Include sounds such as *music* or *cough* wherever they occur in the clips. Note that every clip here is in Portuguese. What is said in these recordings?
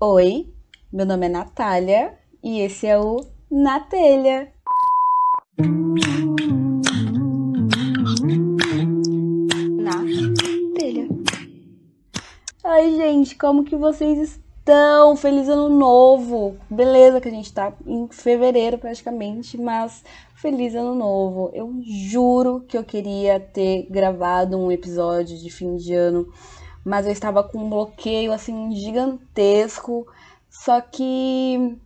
Oi, meu nome é Natália e esse é o Na Telha. Na Telha. Ai, gente, como que vocês estão? Feliz ano novo! Beleza que a gente tá em fevereiro praticamente, mas feliz ano novo. Eu juro que eu queria ter gravado um episódio de fim de ano mas eu estava com um bloqueio assim gigantesco. Só que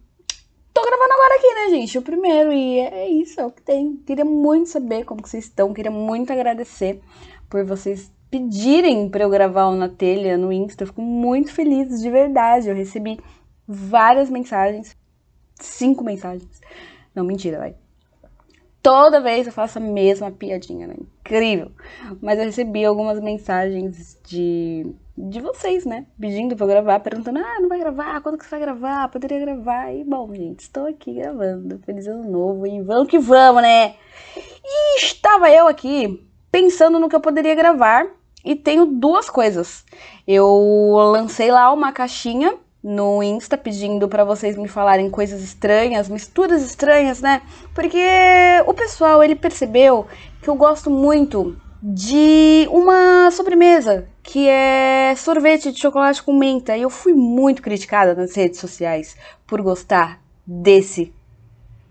tô gravando agora aqui, né, gente? O primeiro e é isso, é o que tem. Queria muito saber como vocês estão, queria muito agradecer por vocês pedirem para eu gravar o na telha no Insta. Eu fico muito feliz, de verdade. Eu recebi várias mensagens, cinco mensagens. Não, mentira, vai. Toda vez eu faço a mesma piadinha, né? Incrível. Mas eu recebi algumas mensagens de, de vocês, né? Pedindo pra eu gravar, perguntando: ah, não vai gravar? Quando que você vai gravar? Poderia gravar? E bom, gente, estou aqui gravando. Feliz ano novo e vamos que vamos, né? E estava eu aqui pensando no que eu poderia gravar e tenho duas coisas. Eu lancei lá uma caixinha no Insta pedindo para vocês me falarem coisas estranhas, misturas estranhas, né? Porque o pessoal ele percebeu que eu gosto muito de uma sobremesa que é sorvete de chocolate com menta. E eu fui muito criticada nas redes sociais por gostar desse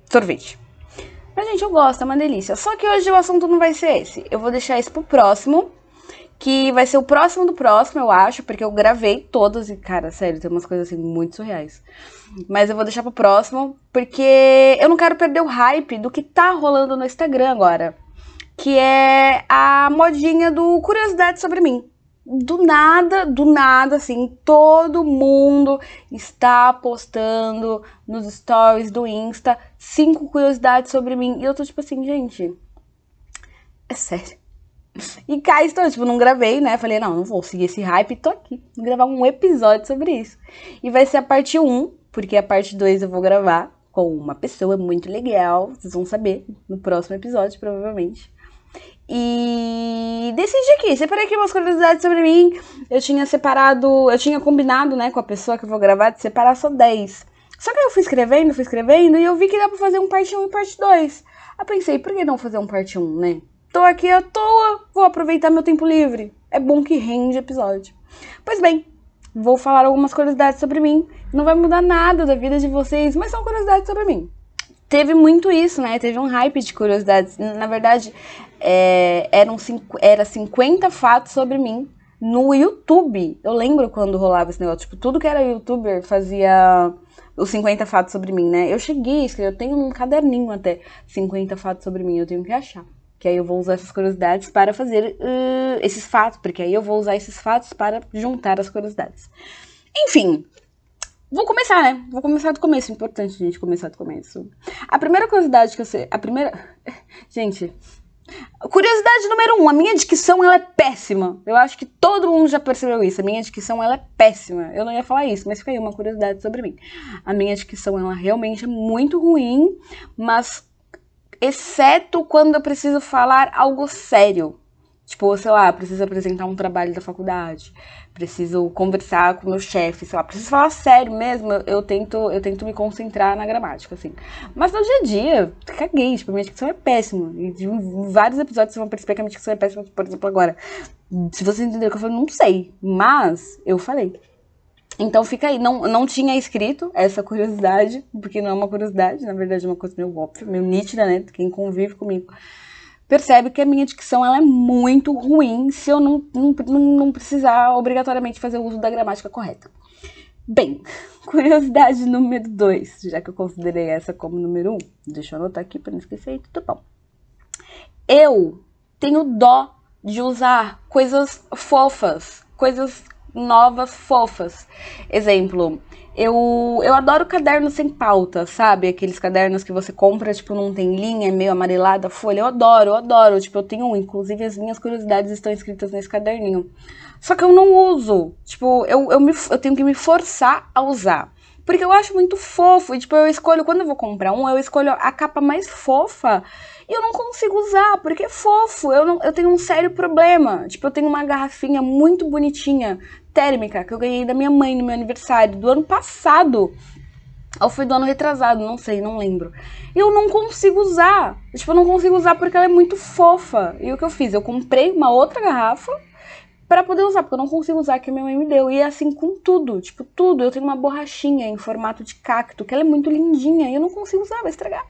sorvete. Mas, gente, eu gosto, é uma delícia. Só que hoje o assunto não vai ser esse. Eu vou deixar isso pro próximo que vai ser o próximo do próximo, eu acho, porque eu gravei todas e, cara, sério, tem umas coisas assim muito surreais. Mas eu vou deixar pro próximo, porque eu não quero perder o hype do que tá rolando no Instagram agora. Que é a modinha do curiosidade sobre mim. Do nada, do nada, assim, todo mundo está postando nos stories do Insta cinco curiosidades sobre mim. E eu tô tipo assim, gente, é sério e cá estou, tipo, não gravei, né? Falei, não, não vou seguir esse hype, tô aqui. Vou gravar um episódio sobre isso. E vai ser a parte 1, porque a parte 2 eu vou gravar com uma pessoa muito legal. Vocês vão saber no próximo episódio, provavelmente. E decidi aqui, separei aqui umas curiosidades sobre mim. Eu tinha separado, eu tinha combinado, né, com a pessoa que eu vou gravar de separar só 10. Só que eu fui escrevendo, fui escrevendo e eu vi que dá pra fazer um parte 1 e parte 2. Aí pensei, por que não fazer um parte 1, né? Tô aqui à toa, vou aproveitar meu tempo livre. É bom que rende episódio. Pois bem, vou falar algumas curiosidades sobre mim. Não vai mudar nada da vida de vocês, mas são curiosidades sobre mim. Teve muito isso, né? Teve um hype de curiosidades. Na verdade, é, eram era 50 fatos sobre mim no YouTube. Eu lembro quando rolava esse negócio. Tipo, tudo que era youtuber fazia os 50 fatos sobre mim, né? Eu cheguei a escrever, eu tenho um caderninho até 50 fatos sobre mim, eu tenho que achar que aí eu vou usar essas curiosidades para fazer uh, esses fatos, porque aí eu vou usar esses fatos para juntar as curiosidades. Enfim, vou começar, né? Vou começar do começo. Importante, gente, começar do começo. A primeira curiosidade que eu sei. A primeira. *laughs* Gente. Curiosidade número um, a minha dicção ela é péssima. Eu acho que todo mundo já percebeu isso. A minha dicção ela é péssima. Eu não ia falar isso, mas fica aí uma curiosidade sobre mim. A minha dicção ela realmente é muito ruim, mas exceto quando eu preciso falar algo sério. Tipo, sei lá, preciso apresentar um trabalho da faculdade, preciso conversar com meu chefe, sei lá, preciso falar sério mesmo, eu tento, eu tento me concentrar na gramática, assim. Mas no dia a dia, caguei, tipo, minha dicção é péssima. E de vários episódios vocês vão perceber que a minha dicção é péssima, por exemplo, agora. Se vocês entenderam o que eu falei, não sei. Mas eu falei. Então fica aí, não, não tinha escrito essa curiosidade, porque não é uma curiosidade, na verdade é uma coisa meio óbvia, meio nítida, né? Quem convive comigo percebe que a minha dicção ela é muito ruim se eu não, não, não precisar obrigatoriamente fazer uso da gramática correta. Bem, *laughs* curiosidade número 2, já que eu considerei essa como número 1, um, deixa eu anotar aqui para não esquecer, tudo bom. Eu tenho dó de usar coisas fofas, coisas novas fofas. Exemplo, eu, eu adoro caderno sem pauta, sabe? Aqueles cadernos que você compra, tipo, não tem linha, é meio amarelada a folha. Eu adoro, eu adoro. Tipo, eu tenho um, inclusive as minhas curiosidades estão escritas nesse caderninho. Só que eu não uso. Tipo, eu, eu, me, eu tenho que me forçar a usar. Porque eu acho muito fofo. E, tipo, eu escolho, quando eu vou comprar um, eu escolho a capa mais fofa. E eu não consigo usar, porque é fofo. Eu, não, eu tenho um sério problema. Tipo, eu tenho uma garrafinha muito bonitinha, térmica, que eu ganhei da minha mãe no meu aniversário do ano passado. Ou foi do ano retrasado, não sei, não lembro. E eu não consigo usar. Tipo, eu não consigo usar porque ela é muito fofa. E o que eu fiz? Eu comprei uma outra garrafa para poder usar, porque eu não consigo usar que a minha mãe me deu. E é assim com tudo, tipo, tudo. Eu tenho uma borrachinha em formato de cacto, que ela é muito lindinha e eu não consigo usar, vai estragar.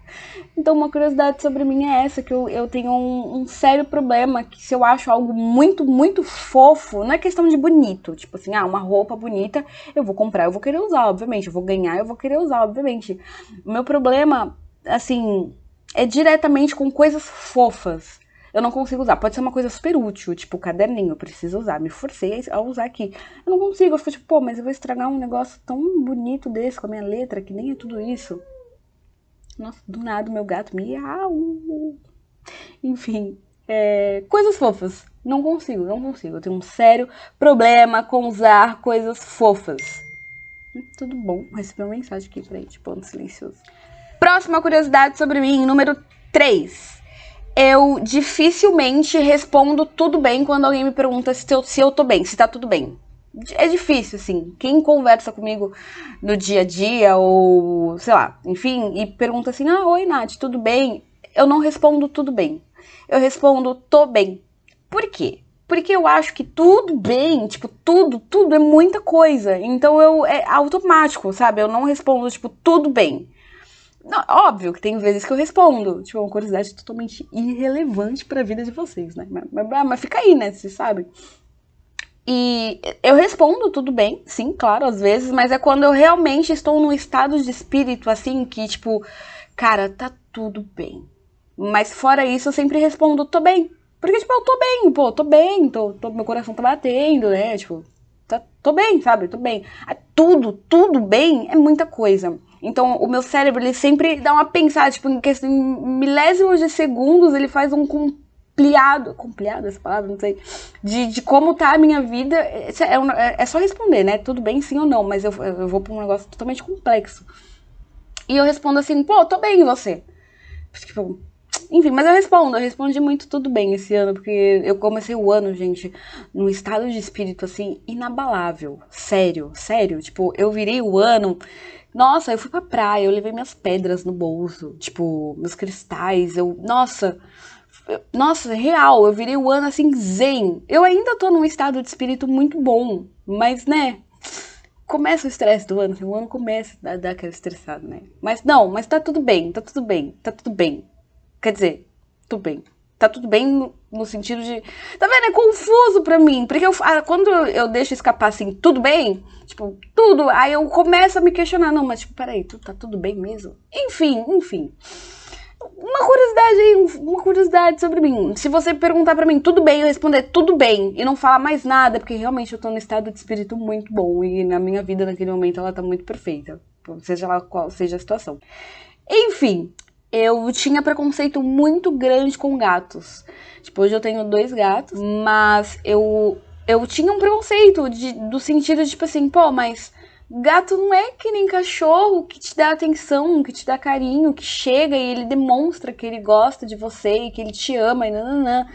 Então, uma curiosidade sobre mim é essa, que eu, eu tenho um, um sério problema, que se eu acho algo muito, muito fofo, não é questão de bonito. Tipo assim, ah, uma roupa bonita, eu vou comprar, eu vou querer usar, obviamente. Eu vou ganhar, eu vou querer usar, obviamente. O meu problema, assim, é diretamente com coisas fofas eu não consigo usar. Pode ser uma coisa super útil, tipo caderninho, eu preciso usar. Me forcei a usar aqui. Eu não consigo. Eu fico tipo, pô, mas eu vou estragar um negócio tão bonito desse com a minha letra, que nem é tudo isso. Nossa, do nada meu gato miau. Enfim, é, coisas fofas. Não consigo, não consigo. Eu tenho um sério problema com usar coisas fofas. Tudo bom. Recebi uma mensagem aqui, peraí, de ponto silencioso. Próxima curiosidade sobre mim, número 3 eu dificilmente respondo tudo bem quando alguém me pergunta se eu, se eu tô bem, se tá tudo bem. É difícil, assim. Quem conversa comigo no dia a dia, ou sei lá, enfim, e pergunta assim: ah, oi, Nath, tudo bem? Eu não respondo tudo bem. Eu respondo tô bem. Por quê? Porque eu acho que tudo bem, tipo, tudo, tudo é muita coisa. Então eu é automático, sabe? Eu não respondo, tipo, tudo bem. Não, óbvio que tem vezes que eu respondo. Tipo, é uma curiosidade totalmente irrelevante para a vida de vocês, né? Mas, mas, mas fica aí, né? Vocês sabem. E eu respondo tudo bem, sim, claro, às vezes, mas é quando eu realmente estou num estado de espírito assim que, tipo, cara, tá tudo bem. Mas fora isso, eu sempre respondo, tô bem. Porque, tipo, eu tô bem, pô, tô bem, tô, tô meu coração tá batendo, né? Tipo, tá, tô bem, sabe? Tô bem. Ah, tudo, tudo bem é muita coisa. Então, o meu cérebro, ele sempre dá uma pensada, tipo, em, questão, milésimos de segundos, ele faz um compliado, compliado essa palavra, não sei, de, de como tá a minha vida. É, é, é, só responder, né? Tudo bem, sim ou não, mas eu, eu vou pra um negócio totalmente complexo. E eu respondo assim, pô, tô bem, e você? Tipo, enfim, mas eu respondo, eu respondi muito tudo bem esse ano, porque eu comecei o ano, gente, num estado de espírito assim, inabalável. Sério, sério. Tipo, eu virei o ano nossa, eu fui pra praia, eu levei minhas pedras no bolso, tipo, meus cristais, eu. Nossa! Nossa, real, eu virei o ano assim zen. Eu ainda tô num estado de espírito muito bom, mas né, começa o estresse do ano, assim, o ano começa a dar aquele estressado, né? Mas não, mas tá tudo bem, tá tudo bem, tá tudo bem. Quer dizer, tudo bem tá tudo bem no, sentido de. Tá vendo? É confuso pra mim. Porque eu, ah, quando eu deixo escapar assim, tudo bem, tipo, tudo, aí eu começo a me questionar. Não, mas tipo, peraí, tu, tá tudo bem mesmo? Enfim, enfim. Uma curiosidade aí, uma curiosidade sobre mim. Se você perguntar para mim tudo bem, eu responder tudo bem e não falar mais nada, porque realmente eu tô num estado de espírito muito bom e na minha vida naquele momento ela tá muito perfeita, seja lá qual seja a situação. Enfim, eu tinha preconceito muito grande com gatos. Tipo, hoje eu tenho dois gatos, mas eu eu tinha um preconceito de, do sentido de tipo assim, pô, mas gato não é que nem cachorro que te dá atenção, que te dá carinho, que chega e ele demonstra que ele gosta de você e que ele te ama e nananã.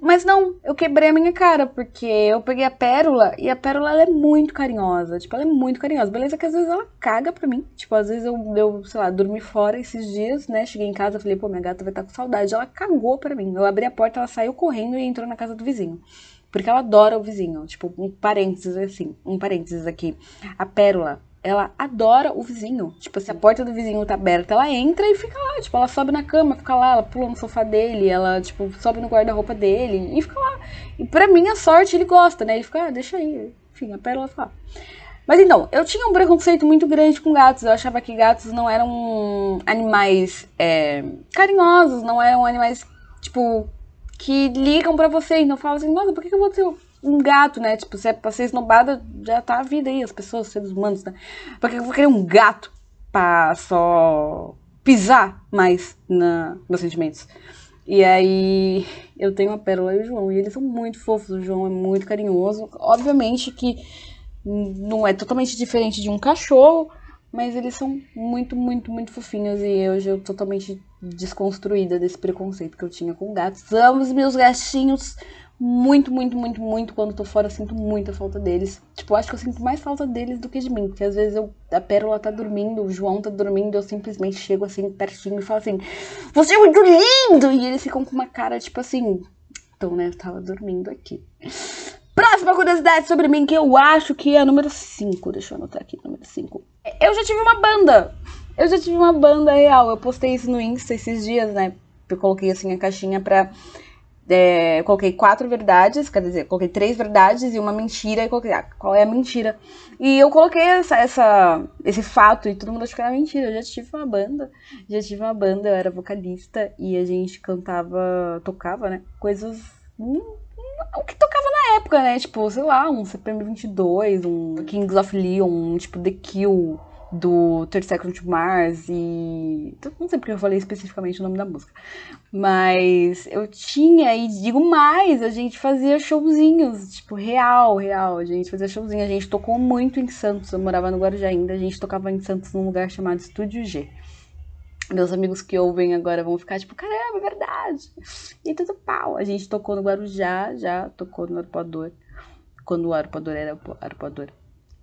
Mas não, eu quebrei a minha cara, porque eu peguei a pérola e a pérola ela é muito carinhosa. Tipo, ela é muito carinhosa. Beleza que às vezes ela caga pra mim. Tipo, às vezes eu, eu sei lá, dormi fora esses dias, né? Cheguei em casa, falei, pô, minha gata vai estar tá com saudade. Ela cagou pra mim. Eu abri a porta, ela saiu correndo e entrou na casa do vizinho. Porque ela adora o vizinho. Tipo, um parênteses assim, um parênteses aqui. A pérola, ela adora o vizinho. Tipo, se a porta do vizinho tá aberta, ela entra e fica lá. Tipo, ela sobe na cama, fica lá, ela pula no sofá dele, ela, tipo, sobe no guarda-roupa dele e fica lá. E pra minha sorte, ele gosta, né? Ele fica, ah, deixa aí. Enfim, a pérola fica lá. Mas então, eu tinha um preconceito muito grande com gatos. Eu achava que gatos não eram animais é, carinhosos, não eram animais, tipo, que ligam para você. Então eu falava assim, nossa, por que eu vou ter um gato, né? Tipo, se é pra ser esnobada, já tá a vida aí, as pessoas, seres humanos, né? Porque eu vou querer um gato pra só pisar mais na meus sentimentos. E aí eu tenho a Pérola e o João, e eles são muito fofos, o João é muito carinhoso. Obviamente que não é totalmente diferente de um cachorro, Mas eles são muito, muito, muito fofinhos e hoje eu totalmente desconstruída desse preconceito que eu tinha com gatos. Amo os meus gatinhos muito, muito, muito, muito. Quando tô fora, sinto muita falta deles. Tipo, acho que eu sinto mais falta deles do que de mim. Porque às vezes eu, a Pérola tá dormindo, o João tá dormindo, eu simplesmente chego assim, pertinho e falo assim: Você é muito lindo! E eles ficam com uma cara, tipo assim. Então, né, eu tava dormindo aqui. Próxima curiosidade sobre mim, que eu acho que é a número 5. Deixa eu anotar aqui, número 5. Eu já tive uma banda. Eu já tive uma banda real. Eu postei isso no Insta esses dias, né? Eu coloquei assim a caixinha pra. É, coloquei quatro verdades, quer dizer, coloquei três verdades e uma mentira e coloquei, ah, qual é a mentira? E eu coloquei essa, essa, esse fato e todo mundo achou que era mentira. Eu já tive uma banda, já tive uma banda, eu era vocalista e a gente cantava, tocava, né? Coisas. Hum, o que tocava na época, né? Tipo, sei lá, um CPM 22, um Kings of Leon, um tipo The Kill do Third Second to Mars e. Não sei porque eu falei especificamente o nome da música. Mas eu tinha, e digo mais, a gente fazia showzinhos, tipo, real, real. A gente fazia showzinho. A gente tocou muito em Santos. Eu morava no Guarujá ainda. A gente tocava em Santos num lugar chamado Estúdio G. Meus amigos que ouvem agora vão ficar tipo, caramba, é verdade. E tudo pau. A gente tocou no Guarujá, já tocou no Arpoador. Quando o Arpoador era Arpoador.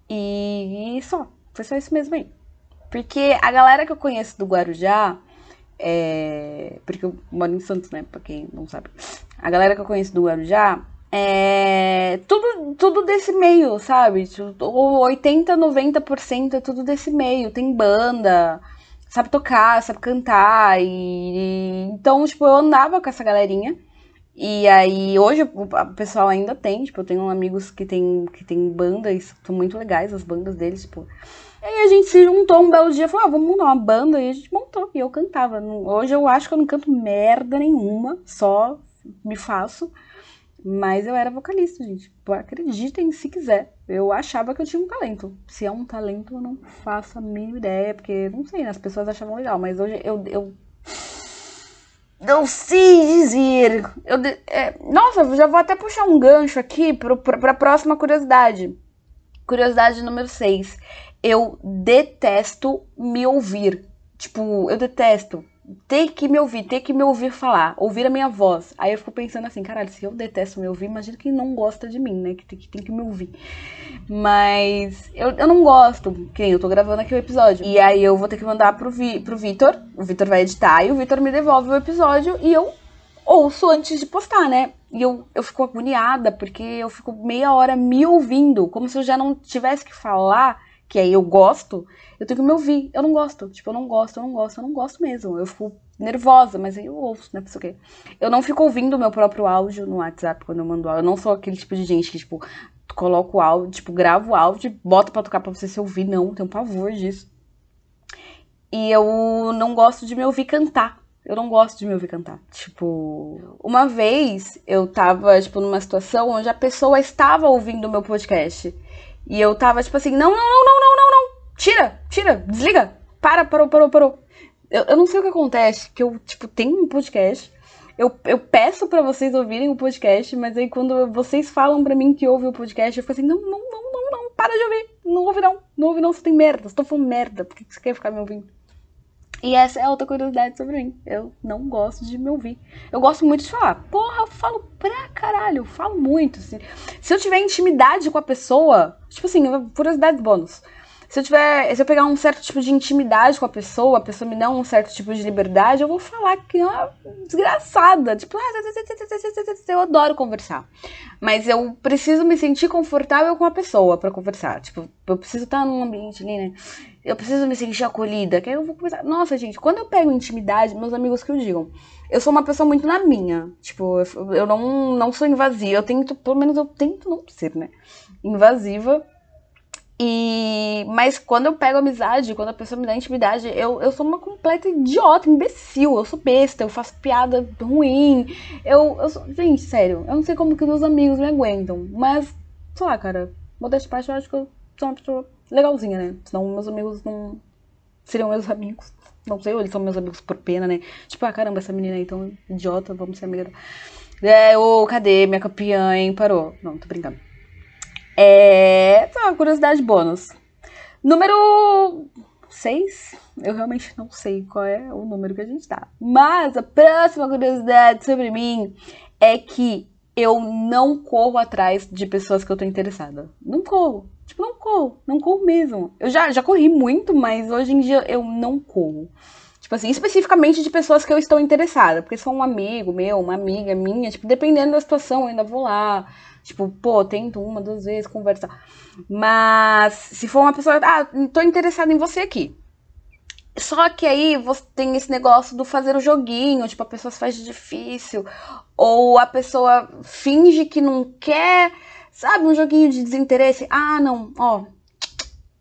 E, e só. Foi só isso mesmo aí. Porque a galera que eu conheço do Guarujá, é... porque eu moro em Santos, né? Pra quem não sabe. A galera que eu conheço do Guarujá é tudo, tudo desse meio, sabe? 80, 90% é tudo desse meio. Tem banda, sabe tocar, sabe cantar. E, então, tipo, eu andava com essa galerinha. E aí, hoje o pessoal ainda tem, tipo, eu tenho amigos que tem, que tem bandas, são muito legais as bandas deles, tipo. E aí a gente se juntou um belo dia falou, ah, vamos montar uma banda, e a gente montou, e eu cantava. Hoje eu acho que eu não canto merda nenhuma, só me faço. Mas eu era vocalista, gente. Acreditem se quiser. Eu achava que eu tinha um talento. Se é um talento, eu não faço a mínima ideia, porque, não sei, né? As pessoas achavam legal, mas hoje eu, eu não sei dizer. Eu, é, nossa, já vou até puxar um gancho aqui para a próxima curiosidade. Curiosidade número 6. Eu detesto me ouvir. Tipo, eu detesto ter que me ouvir, ter que me ouvir falar, ouvir a minha voz. Aí eu fico pensando assim, caralho, se eu detesto me ouvir, imagina quem não gosta de mim, né? Que tem que, tem que me ouvir. Mas eu, eu não gosto, que eu tô gravando aqui o episódio. E aí eu vou ter que mandar pro, Vi, pro Vitor, o Vitor vai editar e o Vitor me devolve o episódio e eu ouço antes de postar, né? E eu, eu fico agoniada, porque eu fico meia hora me ouvindo, como se eu já não tivesse que falar que aí eu gosto, eu tenho que me ouvir. Eu não gosto. Tipo, eu não gosto, eu não gosto, eu não gosto mesmo. Eu fico nervosa, mas aí eu ouço, né? Por quê? Eu não fico ouvindo o meu próprio áudio no WhatsApp quando eu mando áudio. Eu não sou aquele tipo de gente que, tipo, coloca o áudio, tipo, grava o áudio, bota pra tocar pra você se ouvir. Não, tenho pavor disso. E eu não gosto de me ouvir cantar. Eu não gosto de me ouvir cantar. Tipo, uma vez eu tava, tipo, numa situação onde a pessoa estava ouvindo o meu podcast. E eu tava tipo assim, não, não, não, não, não, não, não. Tira, tira, desliga. Para, parou, parou, parou. Eu, eu não sei o que acontece, que eu, tipo, tenho um podcast. Eu, eu peço para vocês ouvirem o podcast, mas aí quando vocês falam para mim que ouve o podcast, eu fico assim, não, não, não, não, não, para de ouvir. Não ouve não, não ouve não, você tem merda, você tá falando merda, por que você quer ficar me ouvindo? E essa é outra curiosidade sobre mim. Eu não gosto de me ouvir. Eu gosto muito de falar. Porra, eu falo pra caralho. Eu falo muito. Assim. Se eu tiver intimidade com a pessoa, tipo assim, curiosidade bônus. Se eu tiver, se eu pegar um certo tipo de intimidade com a pessoa, a pessoa me dá um certo tipo de liberdade, eu vou falar que é uma desgraçada. Tipo, eu adoro conversar. Mas eu preciso me sentir confortável com a pessoa para conversar. Tipo, eu preciso estar num ambiente ali, né? Eu preciso me sentir acolhida. Que aí eu vou conversar. Nossa, gente, quando eu pego intimidade, meus amigos que o digam, eu sou uma pessoa muito na minha. Tipo, eu não, não sou invasiva. Eu tento, pelo menos eu tento não ser, né? Invasiva e, mas quando eu pego amizade, quando a pessoa me dá intimidade, eu, eu sou uma completa idiota, imbecil. Eu sou besta, eu faço piada ruim. Eu, eu sou, gente, sério, eu não sei como que meus amigos me aguentam. Mas, sei lá, cara, modéstia parte, eu acho que eu sou uma pessoa legalzinha, né? Senão meus amigos não seriam meus amigos. Não sei, ou eles são meus amigos por pena, né? Tipo, ah, caramba, essa menina aí tão idiota, vamos ser amiga. É, ô, cadê minha campeã, hein? Parou. Não, tô brincando. É. Só uma curiosidade bônus. Número seis. Eu realmente não sei qual é o número que a gente tá. Mas a próxima curiosidade sobre mim é que eu não corro atrás de pessoas que eu tô interessada. Não corro. Tipo, não corro. Não corro mesmo. Eu já, já corri muito, mas hoje em dia eu não corro. Tipo assim, especificamente de pessoas que eu estou interessada. Porque são um amigo meu, uma amiga minha. Tipo, dependendo da situação, eu ainda vou lá. Tipo, pô, tento uma, duas vezes conversar. Mas se for uma pessoa, ah, tô interessada em você aqui. Só que aí você tem esse negócio do fazer o joguinho, tipo, a pessoa faz de difícil, ou a pessoa finge que não quer, sabe, um joguinho de desinteresse. Ah, não, ó,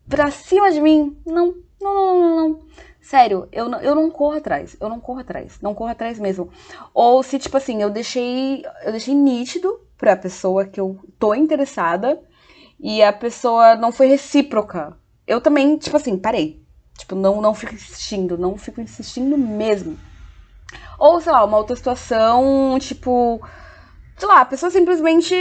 pra cima de mim, não, não, não, não, não. Sério, eu não, eu não corro atrás, eu não corro atrás, não corro atrás mesmo. Ou se, tipo assim, eu deixei, eu deixei nítido pra pessoa que eu tô interessada e a pessoa não foi recíproca. Eu também, tipo assim, parei Tipo, não, não fico insistindo, não fico insistindo mesmo. Ou, sei lá, uma outra situação, tipo, sei lá, a pessoa simplesmente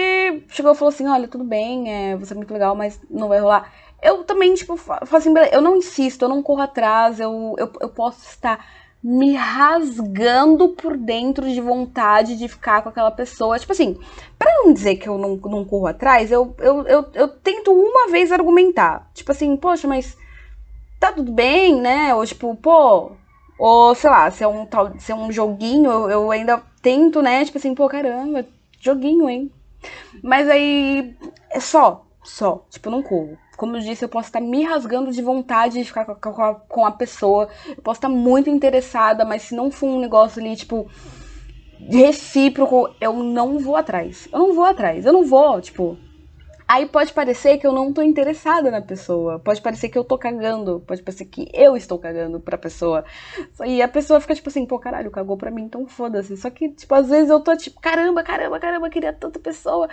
chegou e falou assim, olha, tudo bem, é, você é muito legal, mas não vai rolar. Eu também, tipo, falo assim, eu não insisto, eu não corro atrás, eu, eu, eu posso estar me rasgando por dentro de vontade de ficar com aquela pessoa. Tipo assim, para não dizer que eu não, não corro atrás, eu, eu, eu, eu tento uma vez argumentar. Tipo assim, poxa, mas tá tudo bem, né? Ou tipo, pô, ou sei lá, se é um, se é um joguinho, eu, eu ainda tento, né? Tipo assim, pô, caramba, joguinho, hein? Mas aí é só, só, tipo, não corro. Como eu disse, eu posso estar me rasgando de vontade de ficar com a, com a pessoa. Eu posso estar muito interessada, mas se não for um negócio ali, tipo, recíproco, eu não vou atrás. Eu não vou atrás. Eu não vou, tipo, Aí pode parecer que eu não tô interessada na pessoa. Pode parecer que eu tô cagando. Pode parecer que eu estou cagando pra pessoa. E a pessoa fica tipo assim, pô, caralho, cagou pra mim, então foda-se. Só que, tipo, às vezes eu tô tipo, caramba, caramba, caramba, queria tanta pessoa.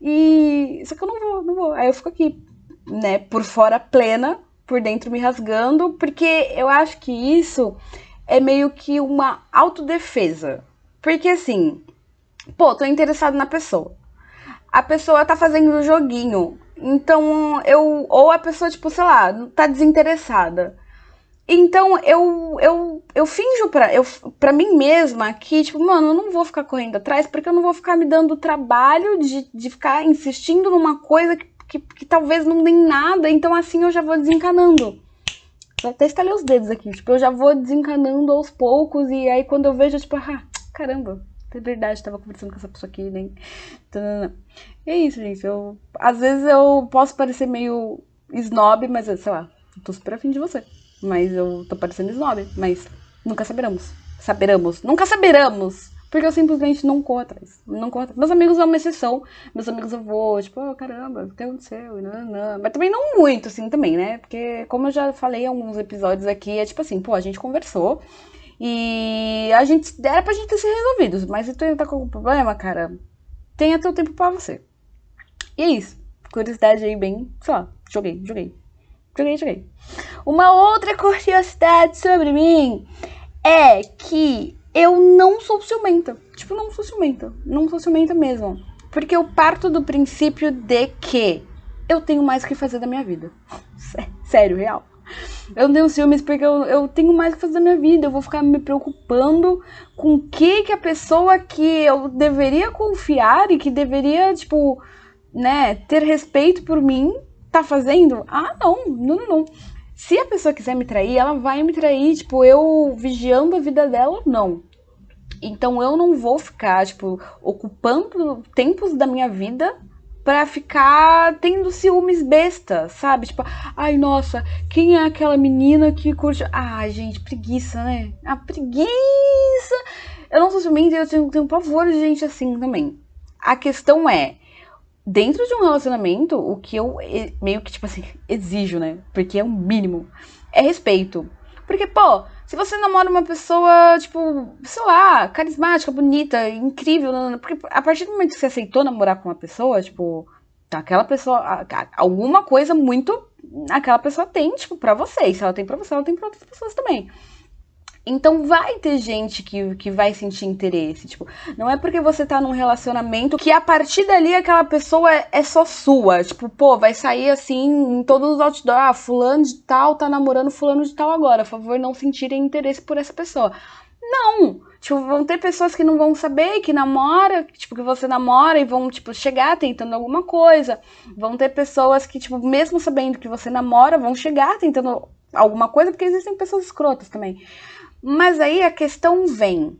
E. Só que eu não vou, não vou. Aí eu fico aqui, né, por fora plena, por dentro me rasgando, porque eu acho que isso é meio que uma autodefesa. Porque assim, pô, tô interessado na pessoa a pessoa tá fazendo o joguinho. Então, eu. Ou a pessoa, tipo, sei lá, tá desinteressada. Então, eu, eu, eu finjo pra, eu, pra mim mesma que, tipo, mano, eu não vou ficar correndo atrás porque eu não vou ficar me dando o trabalho de, de ficar insistindo numa coisa que, que, que talvez não dê nada. Então, assim, eu já vou desencanando. Até estalei os dedos aqui. Tipo, eu já vou desencanando aos poucos. E aí, quando eu vejo, tipo, ah, caramba, é verdade, tava conversando com essa pessoa aqui, nem. E é isso, gente. Eu, às vezes eu posso parecer meio snob, mas sei lá, tô super afim de você. Mas eu tô parecendo snob, mas nunca saberemos. Saberemos. Nunca saberemos! Porque eu simplesmente não corro atrás. Não corro atrás. Meus amigos são uma exceção. Meus amigos eu vou, tipo, oh, caramba, o que aconteceu? Não, não. Mas também não muito, assim, também, né? Porque, como eu já falei em alguns episódios aqui, é tipo assim, pô, a gente conversou. E a gente era pra gente ter se resolvido, mas se tu ainda tá com algum problema, cara, tenha teu tempo para você. E é isso. Curiosidade aí bem, sei lá, joguei, joguei. Joguei, joguei. Uma outra curiosidade sobre mim é que eu não sou ciumenta. Tipo, não sou ciumenta. Não sou ciumenta mesmo. Porque eu parto do princípio de que eu tenho mais o que fazer da minha vida. *laughs* Sério, real. Eu não tenho ciúmes porque eu, eu tenho mais que fazer da minha vida. Eu vou ficar me preocupando com o que, que a pessoa que eu deveria confiar e que deveria, tipo, né, ter respeito por mim tá fazendo. Ah, não, não, não, não. Se a pessoa quiser me trair, ela vai me trair, tipo, eu vigiando a vida dela, não. Então eu não vou ficar, tipo, ocupando tempos da minha vida pra ficar tendo ciúmes besta, sabe? Tipo, ai, nossa, quem é aquela menina que curte. Ai, gente, preguiça, né? A preguiça! Eu não sou ciumenta eu tenho, tenho pavor de gente assim também. A questão é, dentro de um relacionamento, o que eu meio que, tipo assim, *laughs* exijo, né? Porque é o mínimo, é respeito. Porque, pô, se você namora uma pessoa, tipo, sei lá, carismática, bonita, incrível, porque a partir do momento que você aceitou namorar com uma pessoa, tipo, aquela pessoa, alguma coisa muito aquela pessoa tem, tipo, pra você. E se ela tem pra você, ela tem pra outras pessoas também. Então vai ter gente que, que vai sentir interesse. Tipo, não é porque você tá num relacionamento que a partir dali aquela pessoa é, é só sua. Tipo, pô, vai sair assim em todos os outdoors. Ah, fulano de tal tá namorando fulano de tal agora. Por favor, não sentirem interesse por essa pessoa. Não! Tipo, vão ter pessoas que não vão saber que namora, tipo, que você namora e vão, tipo, chegar tentando alguma coisa. Vão ter pessoas que, tipo, mesmo sabendo que você namora, vão chegar tentando alguma coisa, porque existem pessoas escrotas também. Mas aí a questão vem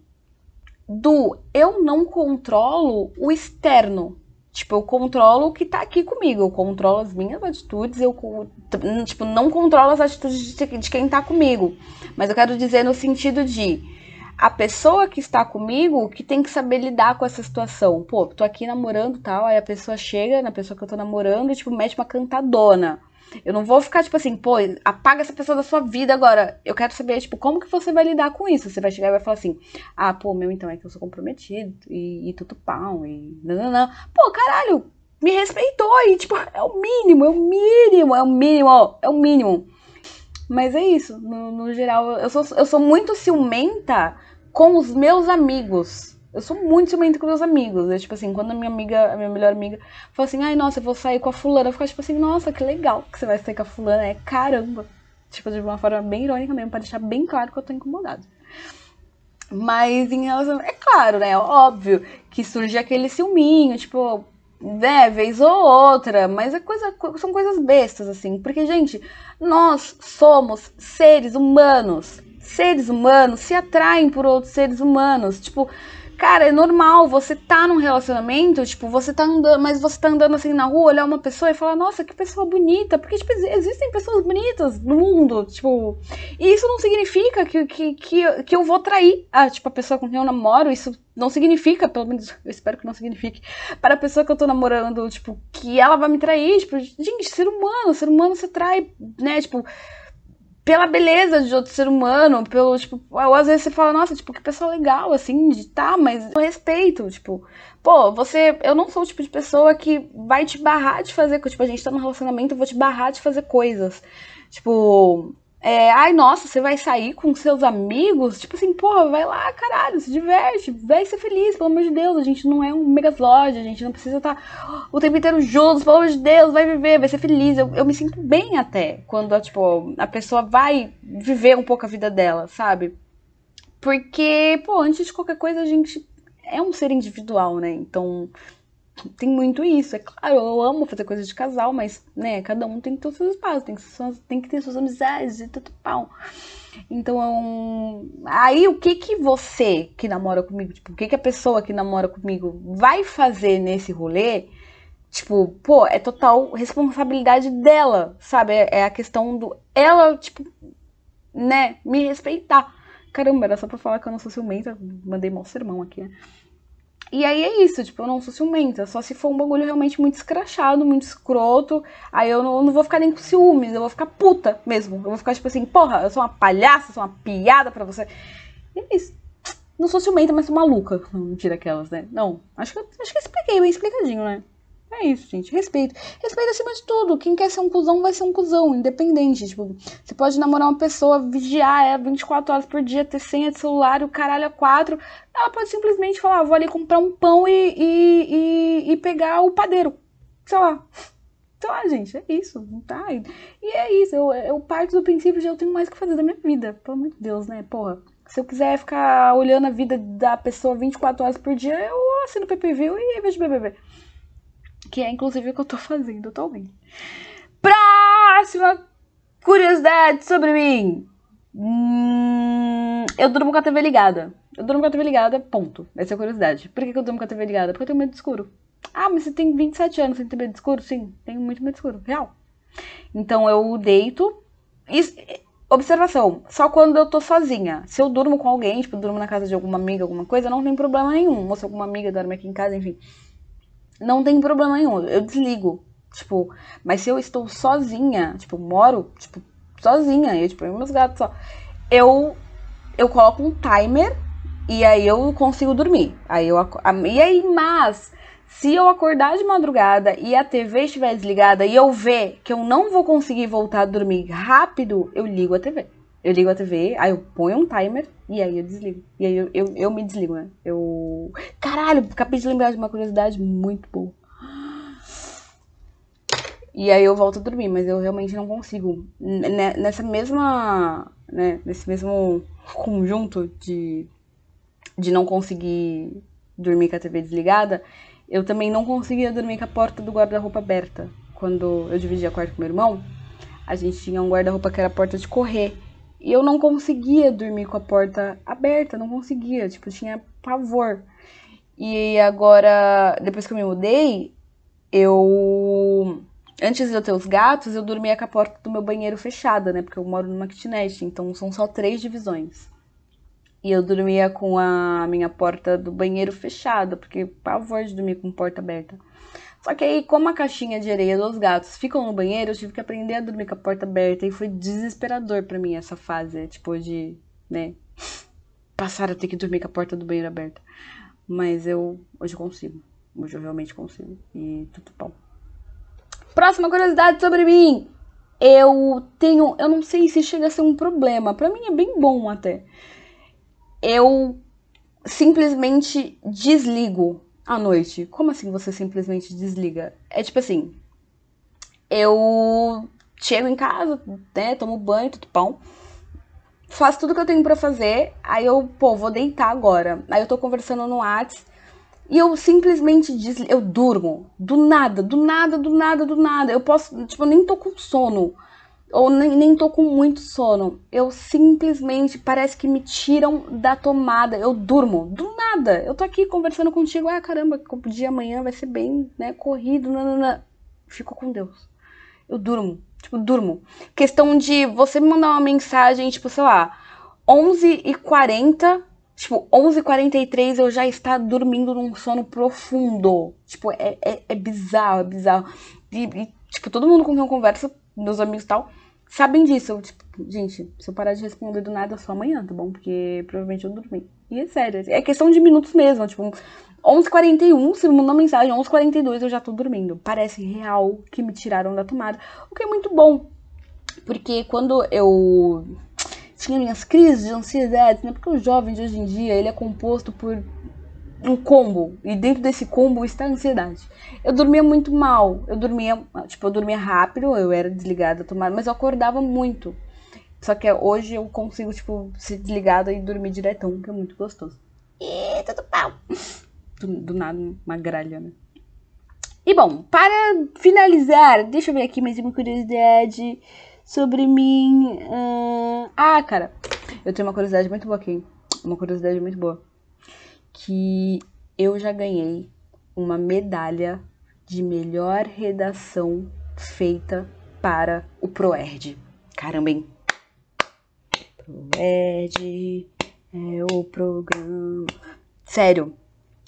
do eu não controlo o externo. Tipo, eu controlo o que tá aqui comigo, eu controlo as minhas atitudes, eu tipo, não controlo as atitudes de, de quem tá comigo. Mas eu quero dizer no sentido de a pessoa que está comigo que tem que saber lidar com essa situação. Pô, tô aqui namorando tal, aí a pessoa chega na pessoa que eu tô namorando e, tipo, mete uma cantadona. Eu não vou ficar, tipo assim, pô, apaga essa pessoa da sua vida agora. Eu quero saber, tipo, como que você vai lidar com isso? Você vai chegar e vai falar assim, ah, pô, meu, então é que eu sou comprometido, e, e tudo pau, e nananã. Pô, caralho, me respeitou, e, tipo, *laughs* é o mínimo, é o mínimo, é o mínimo, é o mínimo. Mas é isso, no, no geral, eu sou, eu sou muito ciumenta com os meus amigos. Eu sou muito ciumenta com meus amigos. É tipo assim, quando a minha amiga, a minha melhor amiga, fala assim, ai, nossa, eu vou sair com a fulana, eu fico tipo assim, nossa, que legal que você vai sair com a fulana, é caramba. Tipo, de uma forma bem irônica mesmo, pra deixar bem claro que eu tô incomodada. Mas em relação. É claro, né? Óbvio que surge aquele ciúminho, tipo, né, vez ou outra, mas é coisa, são coisas bestas, assim. Porque, gente, nós somos seres humanos. Seres humanos se atraem por outros seres humanos. Tipo, Cara, é normal, você tá num relacionamento, tipo, você tá andando, mas você tá andando assim na rua, olhar uma pessoa e falar, nossa, que pessoa bonita, porque, tipo, existem pessoas bonitas no mundo, tipo, e isso não significa que, que, que, que eu vou trair a, tipo, a pessoa com quem eu namoro, isso não significa, pelo menos, *laughs* eu espero que não signifique, para a pessoa que eu tô namorando, tipo, que ela vai me trair, tipo, gente, ser humano, ser humano se trai, né, tipo, pela beleza de outro ser humano, pelo, tipo, ou às vezes você fala, nossa, tipo, que pessoa legal, assim, de tá, mas eu respeito, tipo, pô, você, eu não sou o tipo de pessoa que vai te barrar de fazer, tipo, a gente tá num relacionamento, eu vou te barrar de fazer coisas. Tipo, é, ai, nossa, você vai sair com seus amigos? Tipo assim, porra, vai lá, caralho, se diverte, vai ser feliz, pelo amor de Deus. A gente não é um megazord, a gente não precisa estar tá o tempo inteiro juntos, pelo amor de Deus, vai viver, vai ser feliz. Eu, eu me sinto bem até quando, tipo, a pessoa vai viver um pouco a vida dela, sabe? Porque, pô, antes de qualquer coisa, a gente é um ser individual, né? Então, tem muito isso. É claro, eu amo fazer coisas de casal, mas, né, cada um tem que ter os seus espaços, tem que, tem que ter suas amizades e tudo pau. Então, aí o que que você que namora comigo, tipo, o que que a pessoa que namora comigo vai fazer nesse rolê? Tipo, pô, é total responsabilidade dela, sabe? É, é a questão do ela, tipo, né, me respeitar. Caramba, era só pra falar que eu não sou ciumenta, mandei mal sermão aqui, né? E aí é isso, tipo, eu não sou ciumenta. Só se for um bagulho realmente muito escrachado, muito escroto. Aí eu não, eu não, vou ficar nem com ciúmes, eu vou ficar puta mesmo. Eu vou ficar tipo assim, porra, eu sou uma palhaça, sou uma piada pra você. E é isso. Não sou ciumenta, mas sou maluca. Não, mentira aquelas, né? Não. Acho que, acho que expliquei bem explicadinho, né? É isso, gente. Respeito. Respeito acima de tudo. Quem quer ser um cuzão vai ser um cuzão, independente. Tipo, você pode namorar uma pessoa, vigiar ela 24 horas por dia, ter senha de celular o caralho a quatro. Ela pode simplesmente falar, ah, vou ali comprar um pão e, e, e, e pegar o padeiro. Sei lá. Sei lá, gente, é isso. Tá? E é isso. Eu, eu parto do princípio de eu tenho mais que fazer da minha vida. Pelo amor de Deus, né? Porra. Se eu quiser ficar olhando a vida da pessoa 24 horas por dia, eu assino PPV e vejo BBB. Que é inclusive o que eu tô fazendo atualmente. Próxima curiosidade sobre mim. Hum, eu durmo com a TV ligada. Eu durmo com a TV ligada, ponto. Essa é a curiosidade. Por que, eu durmo com a TV ligada? Porque eu tenho medo de escuro. Ah, mas você tem 27 anos, você tem medo de escuro? Sim, tenho muito medo de escuro. Real. Então eu deito. Isso, observação, só quando eu tô sozinha. Se eu durmo com alguém, tipo, eu durmo na casa de alguma amiga, alguma coisa, não tem problema nenhum. Ou se alguma amiga dorme aqui em casa, enfim não tem problema nenhum. Eu desligo. Tipo, mas se eu estou sozinha, tipo, moro, tipo, sozinha, eu, tipo, eu meus gatos só. Eu, eu coloco um timer e aí eu consigo dormir. Aí eu, e aí, mas, se eu acordar de madrugada e a TV estiver desligada e eu ver que eu não vou conseguir voltar a dormir rápido, eu ligo a TV. Eu ligo a TV, aí eu ponho um timer e aí eu desligo. E aí eu, eu, eu me desligo, né? Eu. Caralho, acabei de lembrar de uma curiosidade muito boa. E aí eu volto a dormir, mas eu realmente não consigo. Nessa mesma. Né, nesse mesmo conjunto de, de não conseguir dormir com a TV desligada, eu também não conseguia dormir com a porta do guarda-roupa aberta. Quando eu dividia quarto com meu irmão, a gente tinha um guarda-roupa que era porta de correr. E eu não conseguia dormir com a porta aberta, não conseguia, tipo, tinha pavor. E agora, depois que eu me mudei, eu antes de eu ter os gatos, eu dormia com a porta do meu banheiro fechada, né? Porque eu moro numa kitnet, então são só três divisões. E eu dormia com a minha porta do banheiro fechada, porque pavor de dormir com porta aberta. Só que aí, como a caixinha de areia dos gatos ficam no banheiro, eu tive que aprender a dormir com a porta aberta e foi desesperador para mim essa fase, tipo de, né, passar a ter que dormir com a porta do banheiro aberta. Mas eu hoje consigo. Hoje eu realmente consigo. E tudo bom. Próxima curiosidade sobre mim. Eu tenho, eu não sei se chega a ser um problema. Para mim é bem bom até. Eu simplesmente desligo à noite. Como assim você simplesmente desliga? É tipo assim, eu chego em casa, né, tomo banho, tudo pão, faço tudo que eu tenho para fazer, aí eu, pô, vou deitar agora. Aí eu tô conversando no WhatsApp e eu simplesmente desligo, eu durmo. Do nada, do nada, do nada, do nada. Eu posso, tipo, eu nem tô com sono. Ou nem, nem tô com muito sono. Eu simplesmente parece que me tiram da tomada. Eu durmo. Do nada. Eu tô aqui conversando contigo. Ah, caramba, o dia amanhã vai ser bem, né, corrido. Nanana. Fico com Deus. Eu durmo. Tipo, durmo. Questão de você me mandar uma mensagem, tipo, sei lá, 11h40 Tipo, 11h43 eu já estar dormindo num sono profundo. Tipo, é, é, é bizarro, é bizarro. E, e, tipo, todo mundo com quem eu converso, meus amigos e tal, sabem disso. Tipo, gente, se eu parar de responder do nada, só amanhã, tá bom? Porque provavelmente eu dormi. E é sério, é questão de minutos mesmo. Tipo, 11h41, se me mandou mensagem, 11h42 eu já tô dormindo. Parece real que me tiraram da tomada. O que é muito bom. Porque quando eu tinha minhas crises de ansiedade, né? Porque o jovem de hoje em dia, ele é composto por um combo, e dentro desse combo está a ansiedade. Eu dormia muito mal, eu dormia, tipo, eu dormia rápido, eu era desligada, tomada, mas eu acordava muito. Só que hoje eu consigo, tipo, ser desligada e dormir diretão, que é muito gostoso. E tudo pau. Do, do nada, uma gralha, né? E bom, para finalizar, deixa eu ver aqui mais uma curiosidade sobre mim. Ah, cara, eu tenho uma curiosidade muito boa aqui. Uma curiosidade muito boa. Que eu já ganhei uma medalha de melhor redação feita para o ProErd. Caramba, hein? ProErd é o programa. Sério,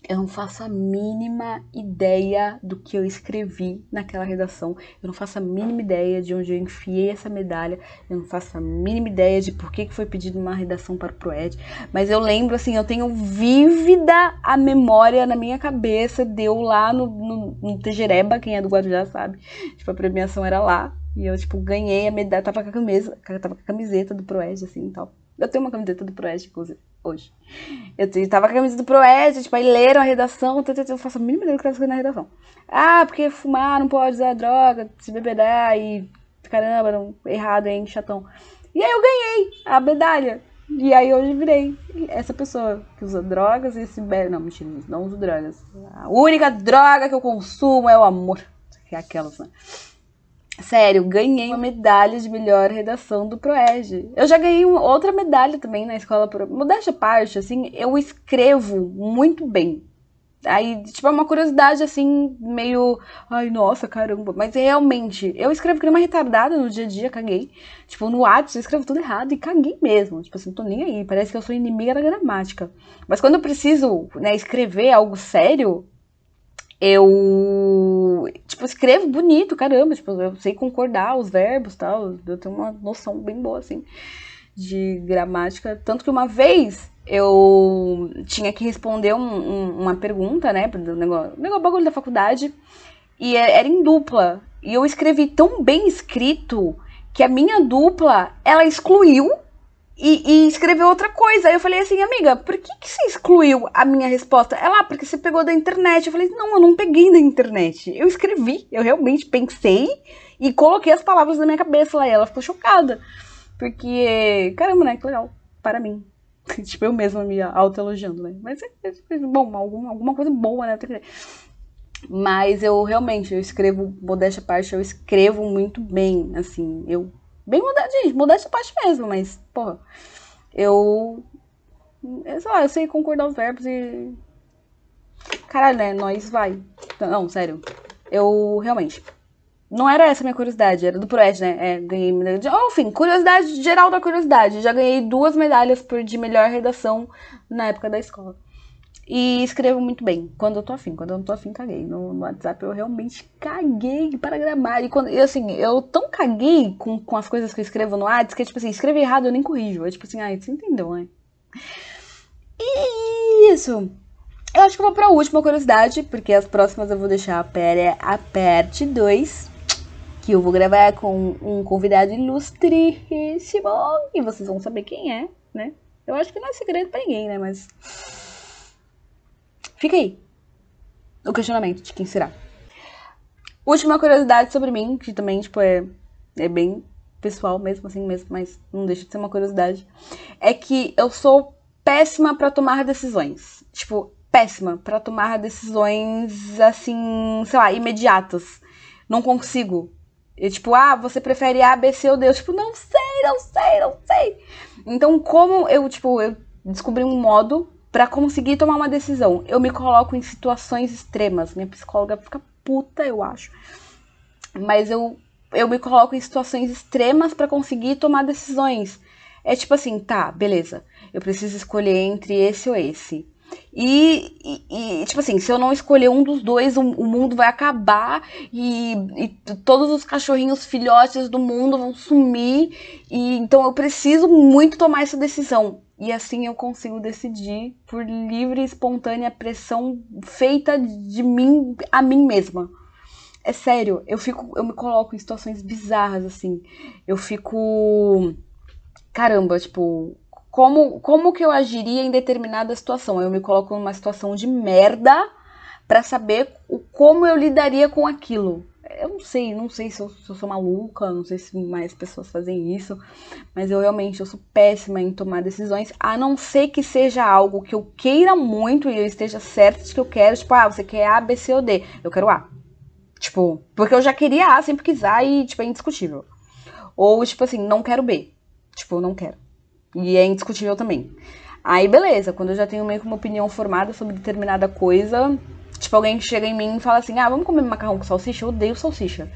eu não faço a mínima ideia do que eu escrevi naquela redação. Eu não faço a mínima ideia de onde eu enfiei essa medalha. Eu não faço a mínima ideia de por que foi pedido uma redação para o Proed. Mas eu lembro, assim, eu tenho vívida a memória na minha cabeça. Deu lá no, no, no Tejereba, quem é do Guarujá sabe. Tipo, a premiação era lá. E eu, tipo, ganhei a medalha. Tava com a camisa, tava com a camiseta do Proed, assim, e tal. Eu tenho uma camiseta do Proed, inclusive hoje. Eu tava com a camisa do Proed, tipo, aí leram a redação, eu faço a mínima ideia do que tava na redação. Ah, porque fumar não pode usar droga, se bebedar e caramba, não, errado, hein, chatão. E aí eu ganhei a medalha. E aí hoje virei essa pessoa que usa drogas e se bebe. Não, mentira, não uso drogas. A única droga que eu consumo é o amor. Que é aquelas, né? Sério, ganhei uma medalha de melhor redação do Proeg. Eu já ganhei uma, outra medalha também na escola. Pro... Modéstia parte, assim, eu escrevo muito bem. Aí, tipo, é uma curiosidade, assim, meio... Ai, nossa, caramba. Mas realmente, eu escrevo que nem uma retardada no dia a dia, caguei. Tipo, no WhatsApp eu escrevo tudo errado e caguei mesmo. Tipo assim, não tô nem aí. Parece que eu sou inimiga da gramática. Mas quando eu preciso, né, escrever algo sério, eu, tipo, escrevo bonito, caramba, tipo, eu sei concordar os verbos tal, eu tenho uma noção bem boa, assim, de gramática. Tanto que uma vez eu tinha que responder um, um, uma pergunta, né, do negócio, negócio bagulho da faculdade, e é, era em dupla. E eu escrevi tão bem escrito que a minha dupla, ela excluiu e, e escreveu outra coisa. Aí eu falei assim, amiga, por que, que você excluiu a minha resposta? Ela, ah, porque você pegou da internet. Eu falei, não, eu não peguei da internet. Eu escrevi, eu realmente pensei e coloquei as palavras na minha cabeça lá. E ela ficou chocada. Porque, caramba, né? Que legal. Para mim. *laughs* tipo, eu mesma me auto-elogiando, né? Mas é, é, bom, alguma, alguma coisa boa, né? Mas eu realmente, eu escrevo, modéstia parte, eu escrevo muito bem, assim, eu Bem modéstia, gente, modéstia parte mesmo, mas, porra, eu. sei lá, eu sei concordar os verbos e. Caralho, né? Nós vai. Não, sério. Eu realmente. Não era essa a minha curiosidade, era do Proed, né? É, ganhei medalha de. Enfim, curiosidade geral da curiosidade. Já ganhei duas medalhas por, de melhor redação na época da escola. E escrevo muito bem, quando eu tô afim. Quando eu não tô afim, caguei. No, no WhatsApp eu realmente caguei para gramar. E, quando, e assim, eu tão caguei com, com as coisas que eu escrevo no WhatsApp que, tipo assim, escrever errado eu nem corrijo. É tipo assim, ai, você entendeu, né? E isso. Eu acho que eu vou pra última curiosidade, porque as próximas eu vou deixar para a parte 2. Que eu vou gravar com um convidado ilustríssimo. E vocês vão saber quem é, né? Eu acho que não é segredo pra ninguém, né? Mas. Fica aí o questionamento de quem será. Última curiosidade sobre mim, que também, tipo, é, é bem pessoal mesmo, assim mesmo, mas não deixa de ser uma curiosidade. É que eu sou péssima para tomar decisões. Tipo, péssima para tomar decisões, assim, sei lá, imediatas. Não consigo. Tipo, ah, você prefere A, B, C ou D? Eu, tipo, não sei, não sei, não sei. Então, como eu, tipo, eu descobri um modo para conseguir tomar uma decisão. Eu me coloco em situações extremas. Minha psicóloga fica puta, eu acho. Mas eu, eu me coloco em situações extremas para conseguir tomar decisões. É tipo assim, tá, beleza. Eu preciso escolher entre esse ou esse. E, e, e, tipo assim, se eu não escolher um dos dois, o, o mundo vai acabar e, e, todos os cachorrinhos filhotes do mundo vão sumir. E então eu preciso muito tomar essa decisão. E assim eu consigo decidir por livre e espontânea pressão feita de mim a mim mesma. É sério, eu fico, eu me coloco em situações bizarras assim. Eu fico caramba, tipo, como como que eu agiria em determinada situação? Eu me coloco numa situação de merda para saber o, como eu lidaria com aquilo eu não sei, não sei se eu, se eu, sou maluca, não sei se mais pessoas fazem isso, mas eu realmente eu sou péssima em tomar decisões, a não ser que seja algo que eu queira muito e eu esteja certa de que eu quero, tipo, ah, você quer A, B, C ou D, eu quero A. Tipo, porque eu já queria A, sempre quis A e, tipo, é indiscutível. Ou, tipo assim, não quero B. Tipo, não quero. E é indiscutível também. Aí, beleza, quando eu já tenho meio que uma opinião formada sobre determinada coisa, Tipo, alguém chega em mim e fala assim: ah, vamos comer macarrão com salsicha? Eu odeio salsicha.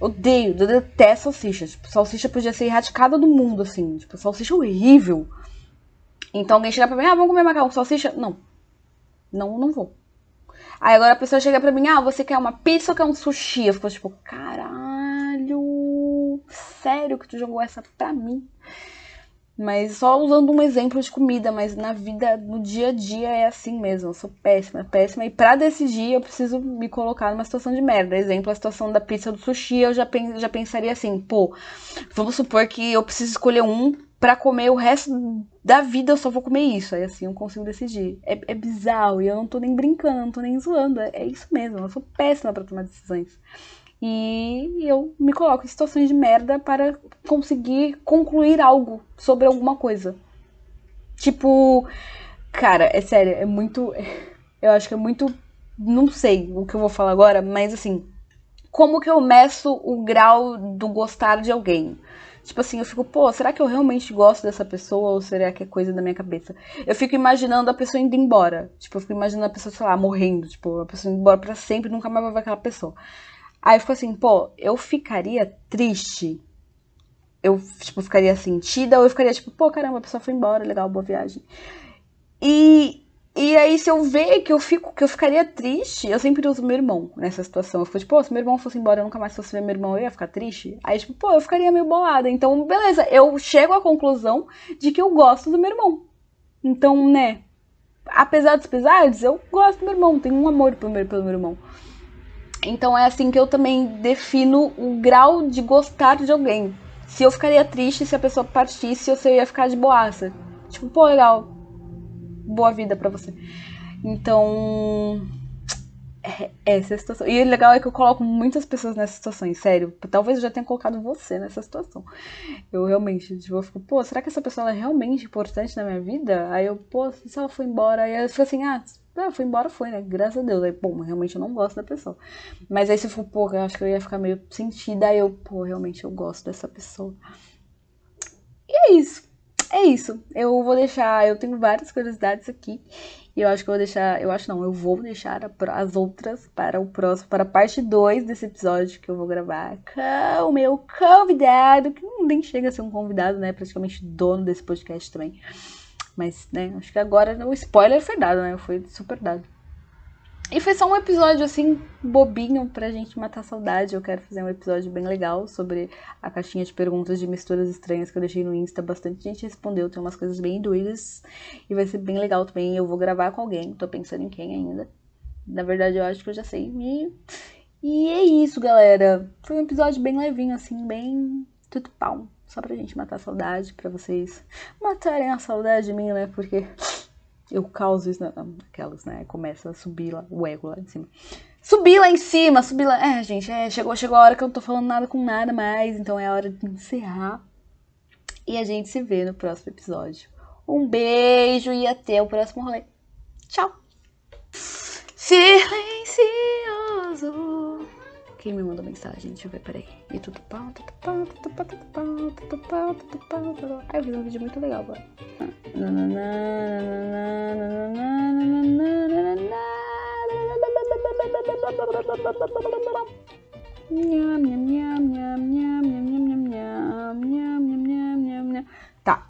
Odeio, eu detesto salsicha. Tipo, salsicha podia ser erradicada do mundo, assim. Tipo, salsicha é horrível. Então alguém chega pra mim, ah, vamos comer macarrão com salsicha? Não. Não, não vou. Aí agora a pessoa chega pra mim, ah, você quer uma pizza ou quer um sushi? Eu fico tipo, caralho, sério que tu jogou essa pra mim? Mas só usando um exemplo de comida, mas na vida, no dia a dia é assim mesmo. Eu sou péssima, péssima. E para decidir, eu preciso me colocar numa situação de merda. Exemplo, a situação da pizza do sushi, eu já, pen já pensaria assim, pô, vamos supor que eu preciso escolher um para comer o resto da vida, eu só vou comer isso. Aí assim eu consigo decidir. É, é bizarro, e eu não tô nem brincando, não tô nem zoando. É, é isso mesmo, eu sou péssima para tomar decisões. E eu me coloco em situações de merda para conseguir concluir algo sobre alguma coisa. Tipo, cara, é sério, é muito. *laughs* Eu acho que é muito. Não sei o que eu vou falar agora, mas assim, como que eu meço o grau do gostar de alguém? Tipo assim, eu fico, pô, será que eu realmente gosto dessa pessoa ou será que é coisa da minha cabeça? Eu fico imaginando a pessoa indo embora. Tipo, eu fico imaginando a pessoa, sei lá, morrendo. Tipo, a pessoa indo embora pra sempre, nunca mais vai ver aquela pessoa. Aí eu fico assim, pô, eu ficaria triste. Eu, tipo, ficaria sentida, ou eu ficaria tipo, pô, caramba, a pessoa foi embora, legal, boa viagem. E, e aí, se eu ver que eu fico, que eu ficaria triste, eu sempre uso meu irmão nessa situação. Eu fico tipo, pô, se meu irmão fosse embora, eu nunca mais fosse ver meu irmão, eu ia ficar triste. Aí, tipo, pô, eu ficaria meio bolada. Então, beleza, eu chego à conclusão de que eu gosto do meu irmão. Então, né, apesar dos pesares, eu gosto do meu irmão, tenho um amor pelo meu, pelo meu irmão. Então é assim que eu também defino o grau de gostar de alguém. se eu ficaria triste se a pessoa partisse ou se eu ia ficar de boaça. Tipo, pô, legal. Boa vida pra você. Então. É, essa é a situação. E o legal é que eu coloco muitas pessoas nessas situações, sério. Talvez eu já tenha colocado você nessa situação. Eu realmente, tipo, eu fico, pô, será que essa pessoa é realmente importante na minha vida? Aí eu, pô, se ela foi embora, aí eu fico assim, ah, ah, foi embora, foi, né? Graças a Deus. Aí, pô, realmente eu não gosto da pessoa. Mas aí se for, pô, eu acho que eu ia ficar meio sentida, aí eu, pô, realmente eu gosto dessa pessoa. E é isso. É isso. Eu vou deixar, eu tenho várias curiosidades aqui. E eu acho que eu vou deixar, eu acho não, eu vou deixar as outras para o próximo, para a parte 2 desse episódio que eu vou gravar com o meu convidado, que nem chega a ser um convidado, né? Praticamente dono desse podcast também. Mas, né, acho que agora o spoiler foi dado, né? Foi super dado. E foi só um episódio assim, bobinho, pra gente matar a saudade. Eu quero fazer um episódio bem legal sobre a caixinha de perguntas de misturas estranhas que eu deixei no Insta. Bastante gente respondeu, tem umas coisas bem doidas. E vai ser bem legal também. Eu vou gravar com alguém, tô pensando em quem ainda. Na verdade, eu acho que eu já sei. E, e é isso, galera. Foi um episódio bem levinho, assim, bem tudo pau. Só pra gente matar a saudade, pra vocês matarem a saudade de mim, né? Porque eu causo isso, não, aquelas, né? Começa a subir lá, o ego lá em cima. Subir lá em cima, subir lá. É, gente, é, chegou, chegou a hora que eu não tô falando nada com nada mais, então é a hora de encerrar. E a gente se vê no próximo episódio. Um beijo e até o próximo rolê. Tchau! Silencioso. Quem me mandou mensagem? Deixa eu ver, peraí. E tudo pau, tudo pau, tudo pau, tudo pau, tudo pau, tudo pau, tudo pau. Ai, eu fiz um vídeo muito legal agora. Nham, nham, nham, nham, nham, nham, nham, nham, nham, nham, nham, nham.